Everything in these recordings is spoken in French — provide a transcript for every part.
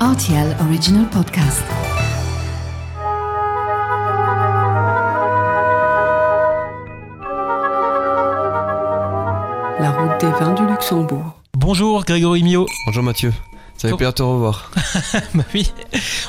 RTL Original Podcast. La route des vins du Luxembourg. Bonjour Grégory Mio. Bonjour Mathieu, ça fait plaisir de te revoir. bah oui,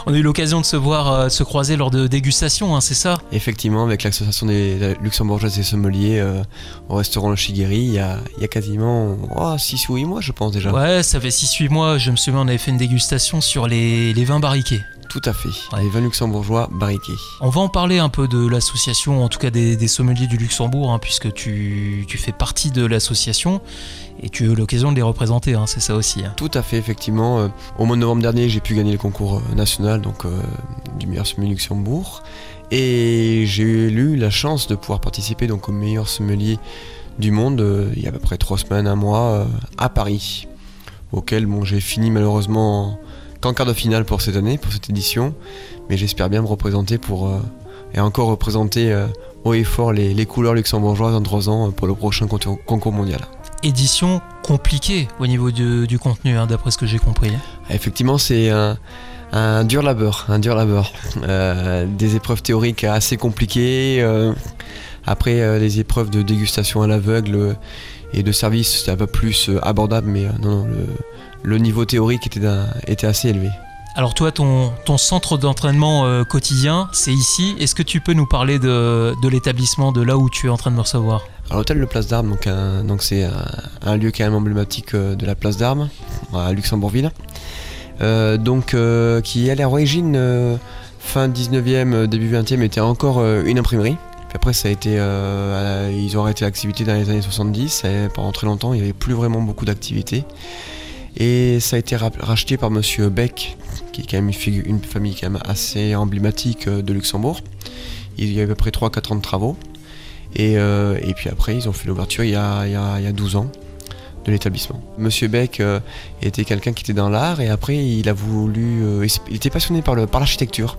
on a eu l'occasion de se voir, euh, se croiser lors de dégustations, hein, c'est ça? Effectivement, avec l'association des luxembourgeoises et sommeliers euh, au restaurant Le Chigueri, il y a, il y a quasiment 6 ou 8 mois, je pense déjà. Ouais, ça fait 6-8 mois, je me souviens, on avait fait une dégustation sur les, les vins barriqués. Tout à fait, Ouais. les vins luxembourgeois barriqués. On va en parler un peu de l'association, en tout cas des, des sommeliers du Luxembourg, hein, puisque tu, tu fais partie de l'association et tu as eu l'occasion de les représenter, hein, c'est ça aussi. hein. Tout à fait, effectivement. euh, au mois de novembre dernier, j'ai pu gagner le concours euh, national donc, euh, du meilleur sommelier Luxembourg. Et j'ai eu la chance de pouvoir participer donc, au meilleur sommelier du monde euh, il y a à peu près 3 semaines, un mois, euh, à Paris. Auquel bon, j'ai fini malheureusement en- qu'en quart de finale pour cette année, pour cette édition. Mais j'espère bien me représenter pour. euh, et encore représenter euh, haut et fort les, les couleurs luxembourgeoises en 3 ans euh, pour le prochain concours mondial. Édition compliquée au niveau du, du contenu, hein, d'après ce que j'ai compris. Effectivement, c'est un, un dur labeur, un dur labeur. Euh, des épreuves théoriques assez compliquées. après, les épreuves de dégustation à l'aveugle et de service, c'était un peu plus abordable, mais non, non, le, le niveau théorique était, assez élevé. Alors toi, ton, ton centre d'entraînement euh, quotidien, c'est ici. Est-ce que tu peux nous parler de, de l'établissement, de là où tu es en train de me recevoir? Alors, l'hôtel de Place d'Armes, donc, un- donc c'est un, un lieu quand même emblématique euh, de la Place d'Armes, à Luxembourgville. Euh, donc, euh, qui à l'origine, fin 19e, euh, début 20e, était encore une imprimerie. Puis après, ça a été, ils ont arrêté l'activité dans les années 70. et pendant très longtemps, il n'y avait plus vraiment beaucoup d'activité. Et ça a été ra- racheté par Monsieur Beck, qui est quand même une, famille assez emblématique euh, de Luxembourg. Il y a à peu près 3-4 ans de travaux. Et, euh, et puis après, ils ont fait l'ouverture il, y a- il y a- il y a 12 ans de l'établissement. Monsieur Beck euh, était quelqu'un qui était dans l'art et après il a voulu, il était passionné par l'architecture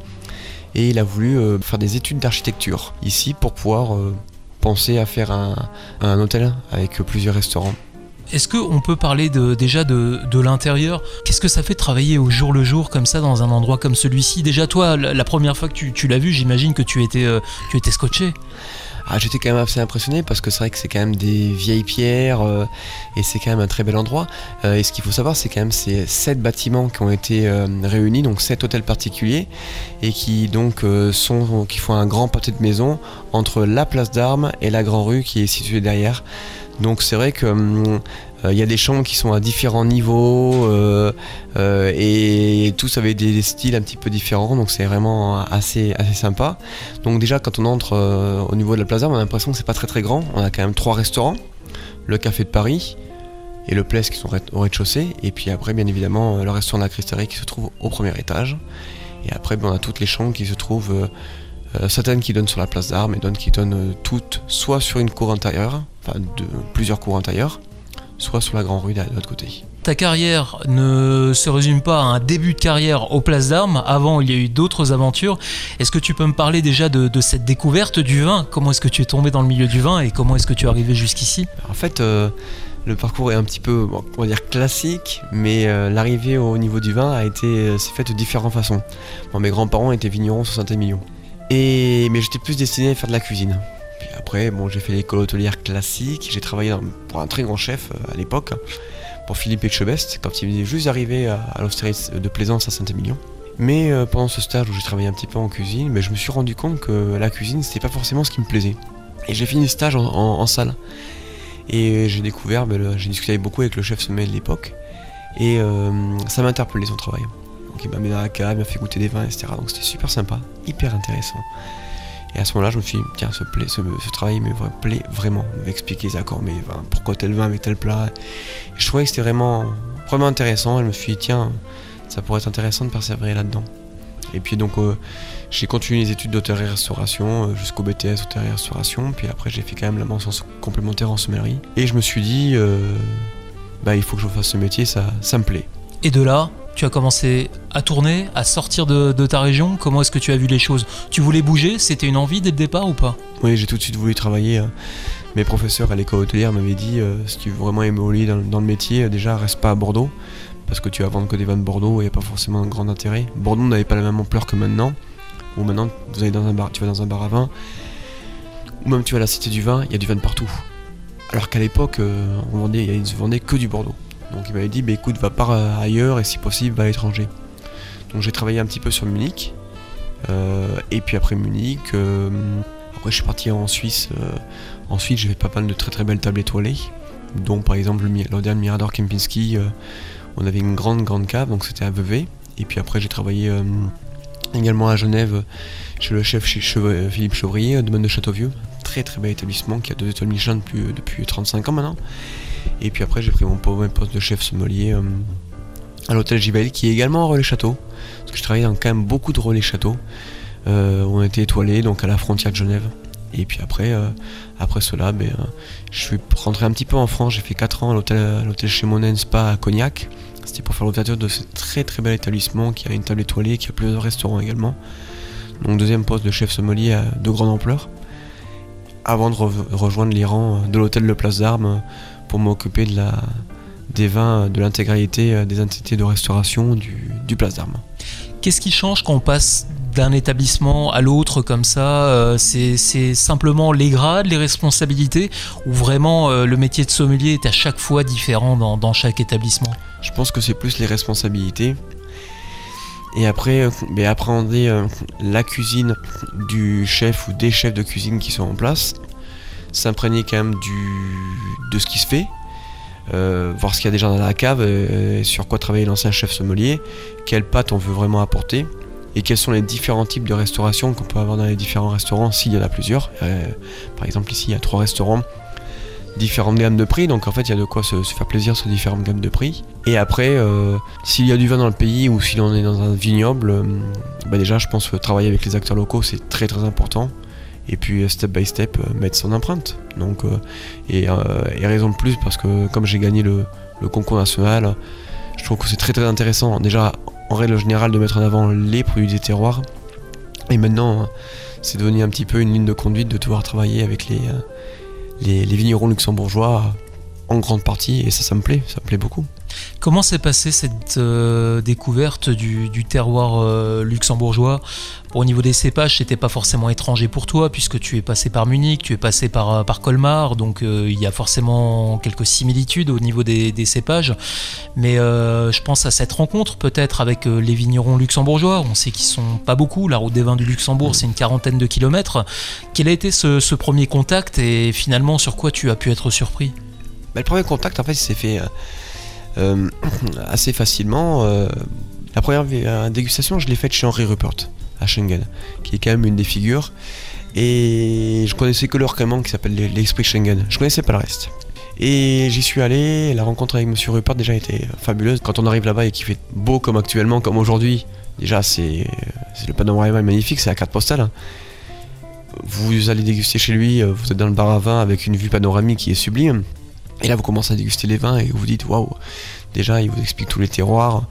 et il a voulu faire des études d'architecture ici pour pouvoir penser à faire un hôtel avec plusieurs restaurants. Est-ce qu'on peut parler déjà de, l'intérieur? Qu'est-ce que ça fait de travailler au jour le jour comme ça dans un endroit comme celui-ci? Déjà toi, la, première fois que tu, tu l'as vu, j'imagine que tu étais, euh, tu étais scotché. Ah, J'étais quand même assez impressionné parce que c'est vrai que c'est quand même des vieilles pierres euh, et c'est quand même un très bel endroit. Euh, et ce qu'il faut savoir, c'est quand même ces sept bâtiments qui ont été euh, réunis, donc sept hôtels particuliers et qui donc qui font un grand pâté de maison entre la place d'Armes et la Grand Rue qui est située derrière. Donc c'est vrai que hum, il y a des chambres qui sont à différents niveaux euh, euh, et tous avaient des, styles un petit peu différents, donc c'est vraiment assez, assez sympa. Donc déjà quand on entre euh, au niveau de la plaza, on a l'impression que c'est pas très très grand. On a quand même trois restaurants, le Café de Paris et le Pless qui sont au rez-de-chaussée, et puis après bien évidemment euh, le restaurant de la Cristallerie qui se trouve au premier étage. Et après ben, on a toutes les chambres qui se trouvent, euh, euh, certaines qui donnent sur la place d'Armes et d'autres qui donnent euh, toutes soit sur une cour intérieure, enfin de plusieurs cours intérieures, soit sur la grande rue de l'autre côté. Ta carrière ne se résume pas à un début de carrière aux places d'armes. Avant, il y a eu d'autres aventures. Est-ce que tu peux me parler déjà de, de cette découverte du vin? Comment est-ce que tu es tombé dans le milieu du vin et comment est-ce que tu es arrivé jusqu'ici? En fait, euh, le parcours est un petit peu, bon, on va dire classique, mais euh, l'arrivée au niveau du vin a été, euh, s'est faite de différentes façons. Bon, mes grands-parents étaient vignerons sur Saint-Émilion, et mais j'étais plus destiné à faire de la cuisine. Puis après, bon, j'ai fait l'école hôtelière classique. J'ai travaillé pour un très grand chef euh, à l'époque, pour Philippe Etchebest, quand il venait juste d'arriver à, à l'hostérie de Plaisance à Saint-Émilion. Mais euh, pendant ce stage où j'ai travaillé un petit peu en cuisine, je me suis rendu compte que la cuisine, c'était pas forcément ce qui me plaisait. Et j'ai fini le stage en- salle. Et j'ai découvert, ben, j'ai discuté beaucoup avec le chef sommelier de l'époque, et euh, ça m'a interpellé son travail. Donc il m'a mis dans la cave, il m'a fait goûter des vins, etc. Donc c'était super sympa, hyper intéressant. Et à ce moment-là, je me suis dit, tiens, ce, travail me plaît vraiment. M'expliquer les accords, mais pourquoi tel vin avec tel plat. Et je trouvais que c'était vraiment, vraiment intéressant. Et je me suis dit, tiens, ça pourrait être intéressant de persévérer là-dedans. Et puis donc, euh, j'ai continué les études d'hôtellerie-restauration euh, jusqu'au BTS hôtellerie-restauration. Puis après, j'ai fait quand même la mention complémentaire en sommellerie. Et je me suis dit, euh, bah, il faut que je fasse ce métier, ça me plaît. Et de là, tu as commencé à tourner, à sortir de, ta région. Comment est-ce que tu as vu les choses? Tu voulais bouger? C'était une envie dès le départ ou pas? Oui, j'ai tout de suite voulu travailler. euh, Mes professeurs à l'école hôtelière m'avaient dit, euh, si tu veux vraiment évoluer dans, le métier, euh, déjà reste pas à Bordeaux, parce que tu vas vendre que des vins de Bordeaux et il n'y a pas forcément un grand intérêt. Bordeaux n'avait pas la même ampleur que maintenant, où maintenant vous allez dans un bar, tu vas dans un bar à vin, ou même tu vas à la Cité du Vin, il y a du vin partout. Alors qu'à l'époque, euh, on vendait, il se vendait que du Bordeaux. Donc il m'avait dit, bah, écoute, va par euh, ailleurs et si possible, va à l'étranger. Donc j'ai travaillé un petit peu sur Munich, euh, et puis après Munich, après je suis parti en Suisse. ensuite, j'ai fait pas mal de très très belles tables étoilées, dont par exemple l'Odern Mirador Kempinski. on avait une grande grande cave, donc c'était à Vevey. Et puis après, j'ai travaillé également à Genève chez le chef Philippe Chevrier, domaine de Châteauvieux, très très bel établissement qui a deux étoiles Michelin depuis, euh, depuis 35 ans maintenant. Et puis après j'ai pris mon poste de chef sommelier euh, à l'hôtel Gibel qui est également un relais château. Parce que je travaillais dans quand même beaucoup de relais châteaux. Euh, on était étoilés donc à la frontière de Genève. Et puis après, après cela, ben, je suis rentré un petit peu en France. J'ai fait 4 ans à l'hôtel chez Monen Spa à Cognac. C'était pour faire l'ouverture de ce très très bel établissement qui a une table étoilée, qui a plusieurs restaurants également. Donc deuxième poste de chef sommelier de grande ampleur avant de rejoindre les rangs de l'hôtel de Place d'Armes pour m'occuper de la, des vins, de l'intégralité euh, des entités de restauration du, Place d'Armes. Qu'est-ce qui change quand on passe d'un établissement à l'autre comme ça euh, C'est simplement les grades, les responsabilités ou vraiment euh, le métier de sommelier est à chaque fois différent dans chaque établissement? Je pense que c'est plus les responsabilités et après euh, mais appréhender la cuisine du chef ou des chefs de cuisine qui sont en place, s'imprégner quand même du, de ce qui se fait, euh, voir ce qu'il y a déjà dans la cave, sur quoi travailler l'ancien chef sommelier, quelles pâtes on veut vraiment apporter, et quels sont les différents types de restauration qu'on peut avoir dans les différents restaurants s'il y en a plusieurs. par exemple ici il y a trois restaurants différentes gammes de prix, donc en fait il y a de quoi se, faire plaisir sur différentes gammes de prix. Et après, euh, s'il y a du vin dans le pays ou si on est dans un vignoble, euh, bah déjà je pense que travailler avec les acteurs locaux c'est très très important. Et puis euh, step by step mettre son empreinte. Donc et, raison de plus parce que comme j'ai gagné le, concours national, je trouve que c'est très très intéressant. Déjà en règle générale de mettre en avant les produits des terroirs. Et maintenant, c'est devenu un petit peu une ligne de conduite de devoir travailler avec les, vignerons luxembourgeois en grande partie, et ça, ça me plaît, ça me plaît beaucoup. Comment s'est passée cette euh, découverte du, terroir euh, luxembourgeois? Au niveau des cépages, c'était pas forcément étranger pour toi, puisque tu es passé par Munich, tu es passé par, euh, par Colmar, donc il y a forcément quelques similitudes au niveau des, cépages. Mais je pense à cette rencontre peut-être avec les vignerons luxembourgeois. On sait qu'ils sont pas beaucoup. La route des vins du Luxembourg, c'est une quarantaine de kilomètres. Quel a été ce, ce premier contact et finalement sur quoi tu as pu être surpris? Bah, Le premier contact, en fait, s'est fait euh, assez facilement. Euh, la première euh, dégustation, je l'ai faite chez Henri Rupert à Schengen, qui est quand même une des figures. Et je connaissais que leur camion qui s'appelle l'Esprit Schengen. Je connaissais pas le reste. Et j'y suis allé, la rencontre avec Monsieur Rupert déjà était fabuleuse. Quand on arrive là-bas et qu'il fait beau comme actuellement, comme aujourd'hui, déjà c'est le panorama est magnifique, c'est la carte postale. Hein. Vous allez déguster chez lui, vous êtes dans le bar à vin avec une vue panoramique qui est sublime. Et là, vous commencez à déguster les vins et vous vous dites waouh, déjà, il vous explique tous les terroirs,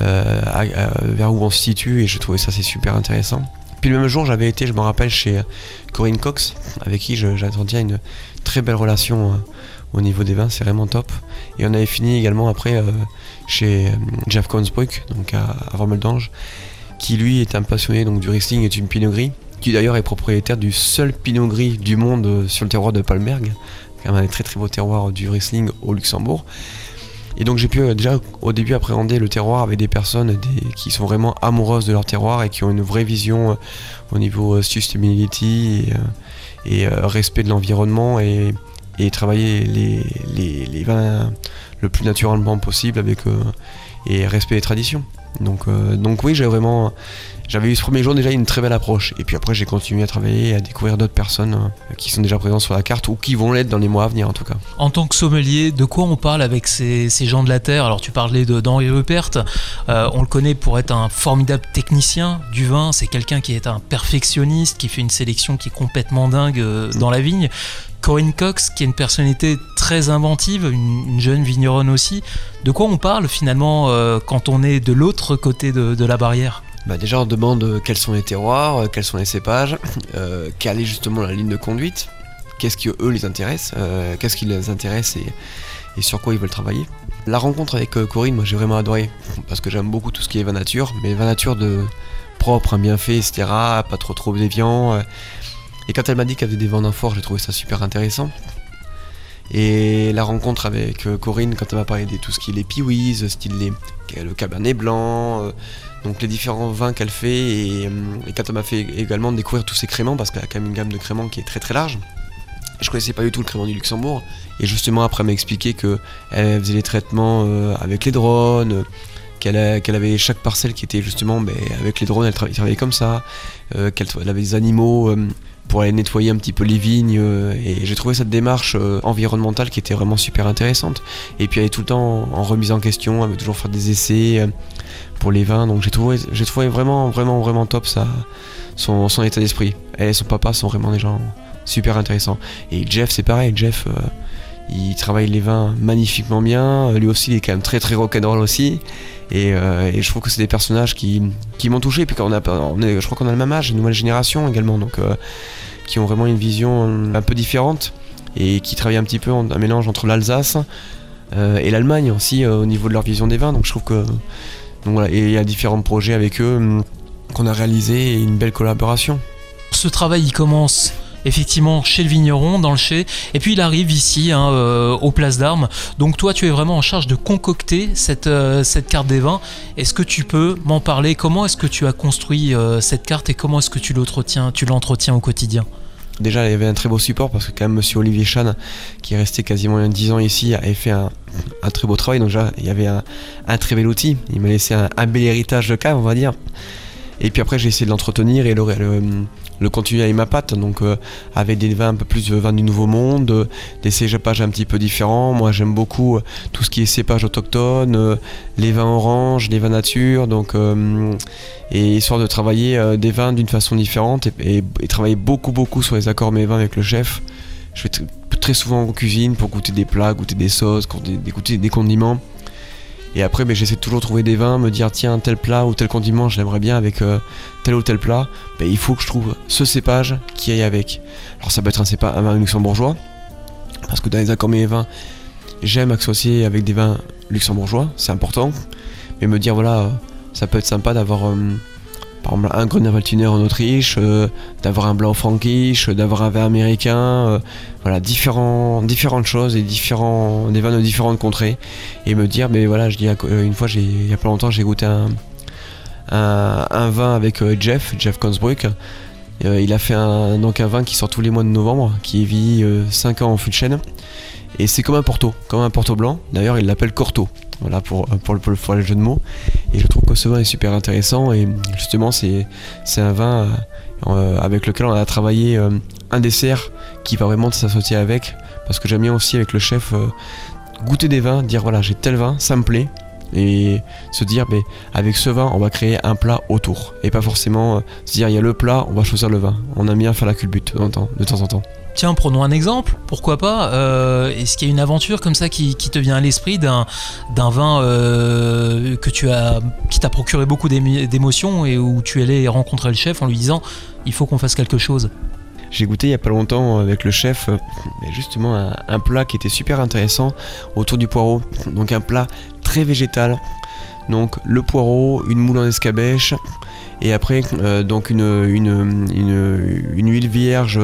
euh, vers où on se situe, et je trouvais ça c'est super intéressant. Puis le même jour, j'avais été, je me rappelle, chez Corinne Cox, avec qui j'attendais une très belle relation euh, au niveau des vins, c'est vraiment top. Et on avait fini également après euh, chez Jeff Consbrook, donc à, à qui lui est un passionné donc, du Riesling et du Pinot Gris, qui d'ailleurs est propriétaire du seul Pinot Gris du monde sur le terroir de Palmberg un très très beau terroir du wrestling au Luxembourg. Et donc j'ai pu euh, déjà au début appréhender le terroir avec des personnes qui sont vraiment amoureuses de leur terroir et qui ont une vraie vision euh, au niveau euh, sustainability et, respect de l'environnement et, travailler les, les, vins le plus naturellement possible avec et respect des traditions. Donc, donc oui, j'ai vraiment j'avais eu ce premier jour déjà une très belle approche. Et puis après, j'ai continué à travailler et à découvrir d'autres personnes euh, qui sont déjà présentes sur la carte ou qui vont l'être dans les mois à venir en tout cas. En tant que sommelier, de quoi on parle avec ces, gens de la Terre? Alors tu parlais d'Henri Rupert, euh, on le connaît pour être un formidable technicien du vin, c'est quelqu'un qui est un perfectionniste, qui fait une sélection qui est complètement dingue euh, dans la vigne. Corinne Cox, qui est une personnalité très inventive, une, jeune vigneronne aussi. De quoi on parle finalement quand on est de l'autre côté de la barrière? Bah déjà on demande euh, quels sont les terroirs, euh, quels sont les cépages, euh, quelle est justement la ligne de conduite, qu'est-ce qui eux les intéresse, qu'est-ce qui les intéresse et, sur quoi ils veulent travailler. La rencontre avec Corinne, moi j'ai vraiment adoré parce que j'aime beaucoup tout ce qui est vin nature, mais vin nature de propre, hein, bien fait, etc. Pas trop trop déviant. Et quand elle m'a dit qu'elle avait des vins d'un fort, j'ai trouvé ça super intéressant. Et la rencontre avec euh, Corinne, quand elle m'a parlé de tout ce qui est les piwis, style les, le cabernet blanc, euh, donc les différents vins qu'elle fait, et, euh, quand elle m'a fait également découvrir tous ces créments, parce qu'elle a quand même une gamme de créments qui est très très large. Je connaissais pas du tout le crément du Luxembourg, et justement après elle m'a expliqué que elle faisait les traitements euh, avec les drones, euh, qu'elle qu'elle avait chaque parcelle qui était justement ben, avec les drones, elle tra- travaillait comme ça, euh, qu'elle elle avait des animaux euh, pour aller nettoyer un petit peu les vignes, euh, et j'ai trouvé cette démarche euh, environnementale qui était vraiment super intéressante. Et puis elle est tout le temps en remise en question, elle veut toujours faire des essais euh, pour les vins, donc j'ai trouvé, j'ai trouvé vraiment, vraiment, vraiment top ça, son, état d'esprit. Elle et son papa sont vraiment des gens super intéressants. Et Jeff, c'est pareil, Jeff, il travaille les vins magnifiquement bien, lui aussi il est quand même très très rock'n'roll aussi. Et, euh, et je trouve que c'est des personnages qui, qui m'ont touché. Et puis on a, je crois qu'on a le même âge, une nouvelle génération également, donc euh, qui ont vraiment une vision un peu différente et qui travaillent un petit peu en un mélange entre l'Alsace euh, et l'Allemagne aussi euh, au niveau de leur vision des vins. Donc je trouve que et il y a différents projets avec eux hum, qu'on a réalisé et une belle collaboration. Ce travail, il commence effectivement chez le vigneron, dans le chai, et puis il arrive ici, hein, euh, aux places d'armes. Donc toi, tu es vraiment en charge de concocter cette, euh, carte des vins. Est-ce que tu peux m'en parler? Comment est-ce que tu as construit euh, cette carte et comment est-ce que tu l'entretiens, tu l'entretiens au quotidien? Déjà, il y avait un très beau support parce que quand même Monsieur Olivier Chan, qui est resté quasiment 10 ans ici, avait fait un, très beau travail. Donc déjà, il y avait un, un très bel outil. Il m'a laissé un, un bel héritage de cave, on va dire. Et puis après, j'ai essayé de l'entretenir et le, le, continuer avec ma patte. Donc euh, avec des vins un peu plus euh, vins du Nouveau Monde, euh, des cépages un petit peu différents. Moi, j'aime beaucoup tout ce qui est cépage autochtone, les vins oranges, les vins nature. Donc et histoire de travailler des vins d'une façon différente et, travailler beaucoup beaucoup sur les accords mes vins avec le chef. Je vais tr- très souvent en cuisine pour goûter des plats, goûter des sauces, goûter des condiments. Et après, ben, j'essaie de toujours trouver des vins, me dire tiens tel plat ou tel condiment, je l'aimerais bien avec euh, tel ou tel plat. Il faut que je trouve ce cépage qui aille avec. Alors ça peut être un cépage, vin luxembourgeois, parce que dans les accords mes vins, j'aime associer avec des vins luxembourgeois, c'est important. Mais me dire voilà, euh, ça peut être sympa d'avoir euh, un Grüner en Autriche, euh, d'avoir un blanc frankish, d'avoir un vin américain, euh, voilà différentes choses et différents, des vins de différentes contrées. Et me dire mais voilà je dis euh, une fois il y a pas longtemps j'ai goûté un, vin avec Jeff Jeff Consbruck il a fait un, donc un vin qui sort tous les mois de novembre qui vit 5 ans en fût de et c'est comme un Porto comme un Porto blanc. D'ailleurs il l'appelle Corto. Voilà pour, le, pour le- jeu de mots. Et je trouve que ce vin est super intéressant. Et justement c'est un vin euh, euh, avec lequel on a travaillé euh, un dessert qui va vraiment s'associer avec. Parce que j'aime bien aussi avec le chef euh, goûter des vins, dire voilà j'ai tel vin, ça me plaît. Et se dire mais avec ce vin on va créer un plat autour. Et pas forcément euh, se dire il y a le plat, on va choisir le vin. On aime bien faire la culbute de temps en temps. Tiens, prenons un exemple, pourquoi pas euh, Est-ce qu'il y a une aventure comme ça qui, te vient à l'esprit d'un vin euh, qui t'a procuré beaucoup d'émotions et où tu allais rencontrer le chef en lui disant il faut qu'on fasse quelque chose? J'ai goûté il y a pas longtemps avec le chef euh, justement un, un plat qui était super intéressant autour du poireau. Donc un plat très végétal. Donc le poireau, une moule en escabèche et après euh, donc une, une, une, une huile vierge,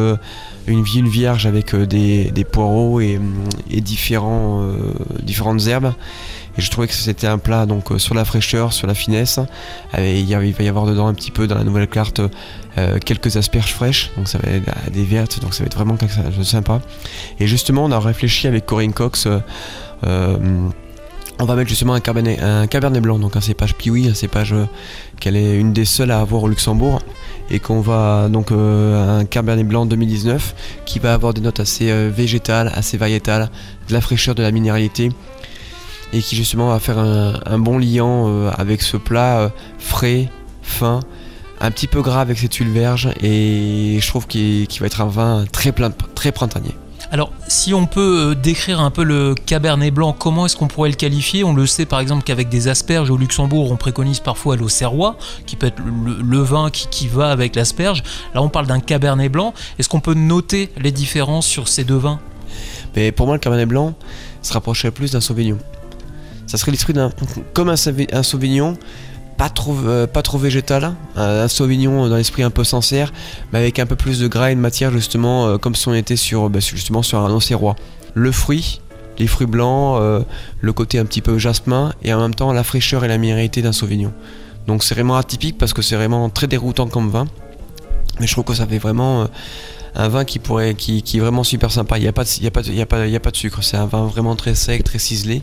une huile vierge avec euh, des, poireaux et, euh, différentes herbes. Et je trouvais que c'était un plat donc euh, sur la fraîcheur, sur la finesse. Il va y avoir dedans un petit peu dans la nouvelle carte euh, quelques asperges fraîches, donc ça va être euh, des vertes, donc ça va être vraiment sympa. Et justement, on a réfléchi avec Corinne Cox. On va mettre justement un cabernet, blanc, donc un cépage Piwi, un cépage euh, qu'elle est une des seules à avoir au Luxembourg, et qu'on va donc euh, un cabernet blanc 2019 qui va avoir des notes assez euh, végétales, assez variétales, de la fraîcheur, de la minéralité, et qui justement va faire un, bon liant avec ce plat frais, fin, un petit peu gras avec cette huile verge, et je trouve qu'il qu'il va être un vin très, plein, très printanier. Alors, si on peut euh, décrire un peu le cabernet blanc, comment est-ce qu'on pourrait le qualifier? On le sait par exemple qu'avec des asperges au Luxembourg, on préconise parfois l'auxerrois, qui peut être le, vin qui, va avec l'asperge. Là, on parle d'un cabernet blanc. Est-ce qu'on peut noter les différences sur ces deux vins? Mais pour moi, le cabernet blanc se rapprocherait plus d'un sauvignon. Ça serait l'esprit d'un. comme un Sauvignon, pas trop, euh, pas trop végétal. Un, un Sauvignon dans l'esprit un peu sincère, mais avec un peu plus de gras et de matière, justement, euh, comme si on était sur, bah, justement, sur un Auxerrois. Le fruit, les fruits blancs, euh, le côté un petit peu jasmin, et en même temps la fraîcheur et la minéralité d'un Sauvignon. Donc c'est vraiment atypique parce que c'est vraiment très déroutant comme vin. Mais je trouve que ça fait vraiment un vin qui pourrait, qui, qui est vraiment super sympa. Il n'y a, a, a, a pas de sucre. C'est un vin vraiment très sec, très ciselé.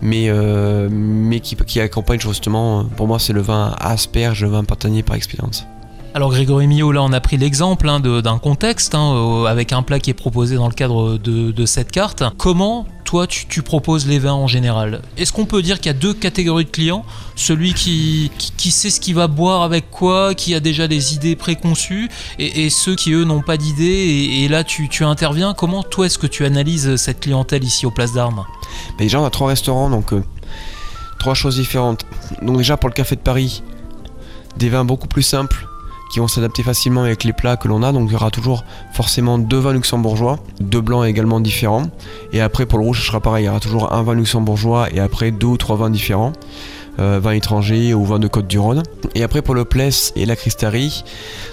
Mais, euh, mais qui, qui accompagne justement, euh, pour moi, c'est le vin asperge, le vin partagné par expérience. Alors Grégory Millot, là on a pris l'exemple hein, d'un contexte hein, avec un plat qui est proposé dans le cadre de, de cette carte. Comment toi tu, proposes les vins en général Est-ce qu'on peut dire qu'il y a deux catégories de clients? Celui qui, qui, sait ce qu'il va boire avec quoi, qui a déjà des idées préconçues, et, ceux qui eux n'ont pas d'idées, et, là tu, tu interviens. Comment toi est-ce que tu analyses cette clientèle ici aux Places d'Armes? Déjà, on a trois restaurants, donc euh, trois choses différentes. Donc déjà, pour le Café de Paris, des vins beaucoup plus simples qui vont s'adapter facilement avec les plats que l'on a. Donc il y aura toujours forcément deux vins luxembourgeois, deux blancs également différents. Et après, pour le rouge, ce sera pareil. Il y aura toujours un vin luxembourgeois et après deux ou trois vins différents. Euh, vin étranger ou vin de Côte du Rhône. Et après pour le Pless et la Cristari,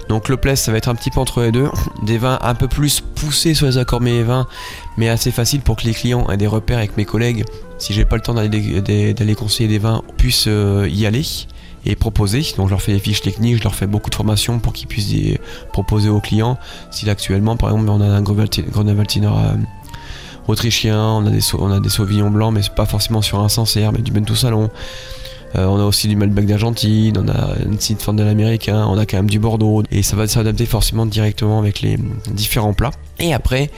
donc le Pless ça va être un petit peu entre les deux, des vins un peu plus poussés sur les accords mais vins, mais assez facile pour que les clients aient des repères avec mes collègues si j'ai pas le temps d'aller conseiller des vins, puissent euh, y aller et proposer. Donc je leur fais des fiches techniques, je leur fais beaucoup de formations pour qu'ils puissent y proposer aux clients. Si actuellement, par exemple, on a un Grenavaltiner euh, autrichien, on a des, on a des Sauvignons blancs, mais c'est pas forcément sur un Sancerre, mais du Bento Salon. Euh, on a aussi du Malbec d'Argentine, on a une site Fandel américain, on a quand même du Bordeaux, et ça va s'adapter forcément directement avec les différents plats. Et après,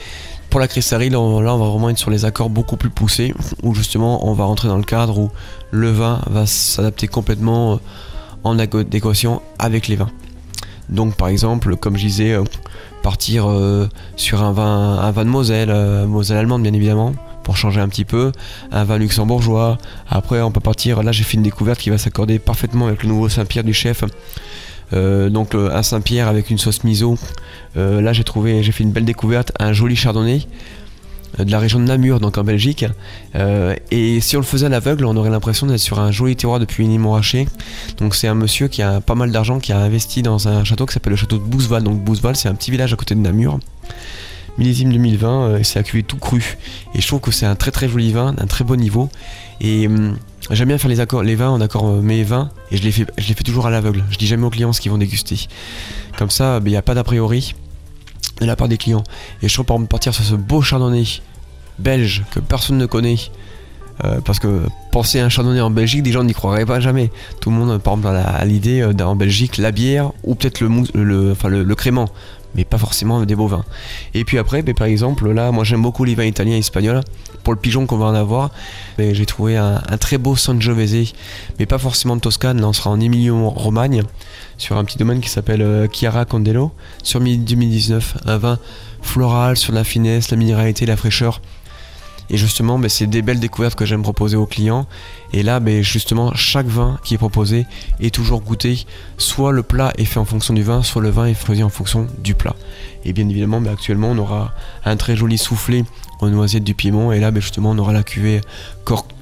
pour la cristallerie, là, on va vraiment être sur les accords beaucoup plus poussés, où justement on va rentrer dans le cadre où le vin va s'adapter complètement euh, en adéquation avec les vins. Donc par exemple, comme je disais, euh, partir euh, sur un vin, de Moselle, Moselle allemande bien évidemment, pour changer un petit peu, un vin luxembourgeois. Après on peut partir, là j'ai fait une découverte qui va s'accorder parfaitement avec le nouveau Saint-Pierre du chef. Euh, donc le- un Saint-Pierre avec une sauce miso. Euh, là j'ai trouvé, j'ai fait une belle découverte, un joli chardonnay euh, de la région de Namur, donc en Belgique. Euh, et si on le faisait à l'aveugle, on aurait l'impression d'être sur un joli terroir depuis une Montrachet. Donc c'est un monsieur qui a pas mal d'argent, qui a investi dans un château qui s'appelle le château de Bouzeval. Donc Bouzeval, c'est un petit village à côté de Namur. Millésime 2020, euh, c'est à cuvée tout cru. Et je trouve que c'est un très très joli vin, d'un très bon niveau. Et hum, j'aime bien faire les, accords, les vins en accord euh, mes vins, et je les fais, je les fais toujours à l'aveugle. Je dis jamais aux clients ce qu'ils vont déguster. Comme ça, il n'y a pas d'a priori de la part des clients. Et je trouve par exemple partir sur ce beau chardonnay belge que personne ne connaît. euh, parce que penser à un chardonnay en Belgique, des gens n'y croiraient pas jamais. Tout le monde, par exemple, a l'idée euh, en Belgique, la bière ou peut-être le, le, enfin, le crément, mais pas forcément des beaux vins. Et puis après, ben, par exemple, là, moi j'aime beaucoup les vins italiens et espagnols. Pour le pigeon qu'on va en avoir, ben, j'ai trouvé un, très beau Sangiovese, mais pas forcément de Toscane. Là, on sera en Emilia-Romagne, sur un petit domaine qui s'appelle euh, Chiara Condello, sur mi- 2019. Un vin floral, sur la finesse, la minéralité, la fraîcheur. Et justement, ben, c'est des belles découvertes que j'aime proposer aux clients. Et là, ben, justement, chaque vin qui est proposé est toujours goûté. Soit le plat est fait en fonction du vin, soit le vin est choisi en fonction du plat. Et bien évidemment, ben, actuellement, on aura un très joli soufflé aux noisettes du Piémont. Et là, justement, on aura la cuvée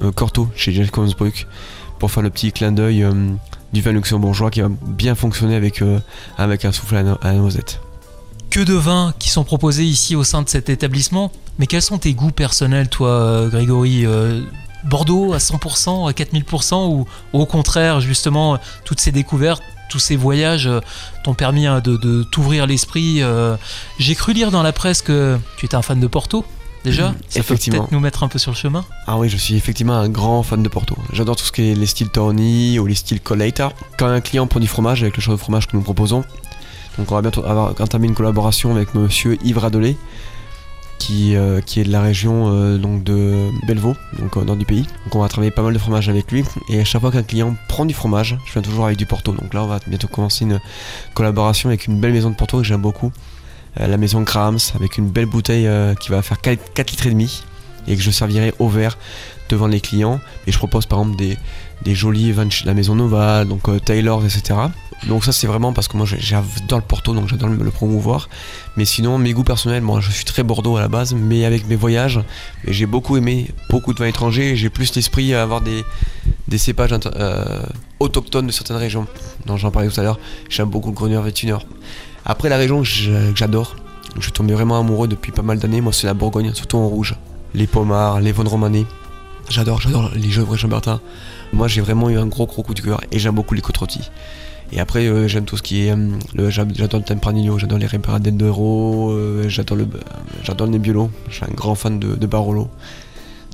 euh, Corto chez Jacobsbruck pour faire le petit clin d'œil euh, du vin luxembourgeois qui va bien fonctionner avec, euh, un soufflé à, no- à noisette. Que de vins qui sont proposés ici au sein de cet établissement. Mais quels sont tes goûts personnels, toi, euh, Grégory Euh, Bordeaux à 100%, à 4000% ou au contraire, justement, toutes ces découvertes, tous ces voyages euh, t'ont permis hein, de, de t'ouvrir l'esprit J'ai cru lire dans la presse que tu étais un fan de Porto, déjà. Mhm, Ça peut effectivement. peut-être nous mettre un peu sur le chemin. Ah oui, je suis effectivement un grand fan de Porto. J'adore tout ce qui est les styles Tawny ou les styles Colleita. Quand un client prend du fromage avec le château de fromage que nous proposons, donc on va bientôt avoir entamé une collaboration avec monsieur Yves Radelet, qui, euh, qui est de la région euh, donc de Bellevaux, donc au nord du pays. Donc on va travailler pas mal de fromage avec lui. Et à chaque fois qu'un client prend du fromage, je viens toujours avec du Porto. Donc là, on va bientôt commencer une collaboration avec une belle maison de Porto que j'aime beaucoup. Euh, la maison Grahams, avec une belle bouteille euh, qui va faire 4, 4 litres et demi et que je servirai au verre devant les clients. Et je propose par exemple des, jolis vins de la maison Nova, donc euh, Taylor, etc. Donc ça c'est vraiment parce que moi j'adore le Porto, donc j'adore le, promouvoir. Mais sinon mes goûts personnels, moi je suis très Bordeaux à la base, mais avec mes voyages, et j'ai beaucoup aimé beaucoup de vins étrangers. et J'ai plus l'esprit à avoir des, cépages euh, autochtones de certaines régions. dont j'en parlais tout à l'heure. J'aime beaucoup le Grenier Vétuner. Après la région que j'adore, je suis tombé vraiment amoureux depuis pas mal d'années. Moi c'est la Bourgogne, surtout en rouge. Les Pomards, les Von Romanée. J'adore, j'adore les Gevrey Chambertin. Moi j'ai vraiment eu un gros gros coup de cœur et j'aime beaucoup les côtes rôties. Et après, euh, j'aime tout ce qui est. euh, le- j'adore le Tempranillo, j'adore les Duero, euh, j'adore le, j'adore le Nebbiolo. Je suis un grand fan de, de Barolo.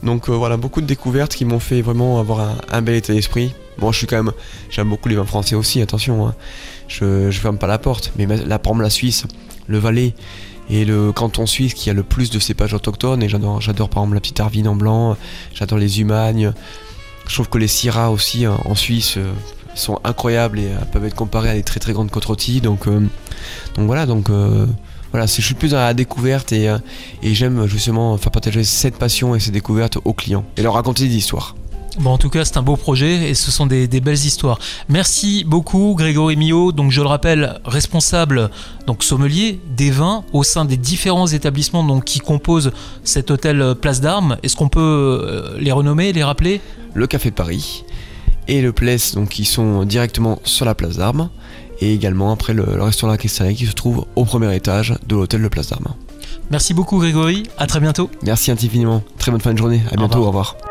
Donc euh, voilà, beaucoup de découvertes qui m'ont fait vraiment avoir un, bel état d'esprit. Bon, je suis quand même. J'aime beaucoup les vins français aussi, attention. hein. Je, je ferme pas la porte. Mais la exemple, la Suisse, le Valais et le canton suisse qui a le plus de cépages autochtones. Et j'adore, j'adore par exemple la petite Arvine en blanc, j'adore les Humagnes. Je trouve que les Syrah aussi hein, en Suisse. euh, sont incroyables et euh, peuvent être comparés à des très très grandes côtes. Donc, euh, donc voilà, donc je suis plus dans la découverte et, et j'aime justement faire partager cette passion et ces découvertes aux clients et leur raconter des histoires. Bon, en tout cas, c'est un beau projet et ce sont des, des belles histoires. Merci beaucoup, Grégory Millot. Donc, je le rappelle, responsable, donc sommelier des vins au sein des différents établissements donc, qui composent cet hôtel euh, Place d'Armes. Est-ce qu'on peut euh, les renommer, les rappeler? Le Café de Paris et le Pless, donc qui sont directement sur la place d'Armes et également après le, le restaurant La Cristallerie qui se trouve au premier étage de l'hôtel de Place d'Armes. Merci beaucoup, Grégory. À très bientôt. Merci infiniment, très bonne fin de journée, à bientôt, revoir. au revoir.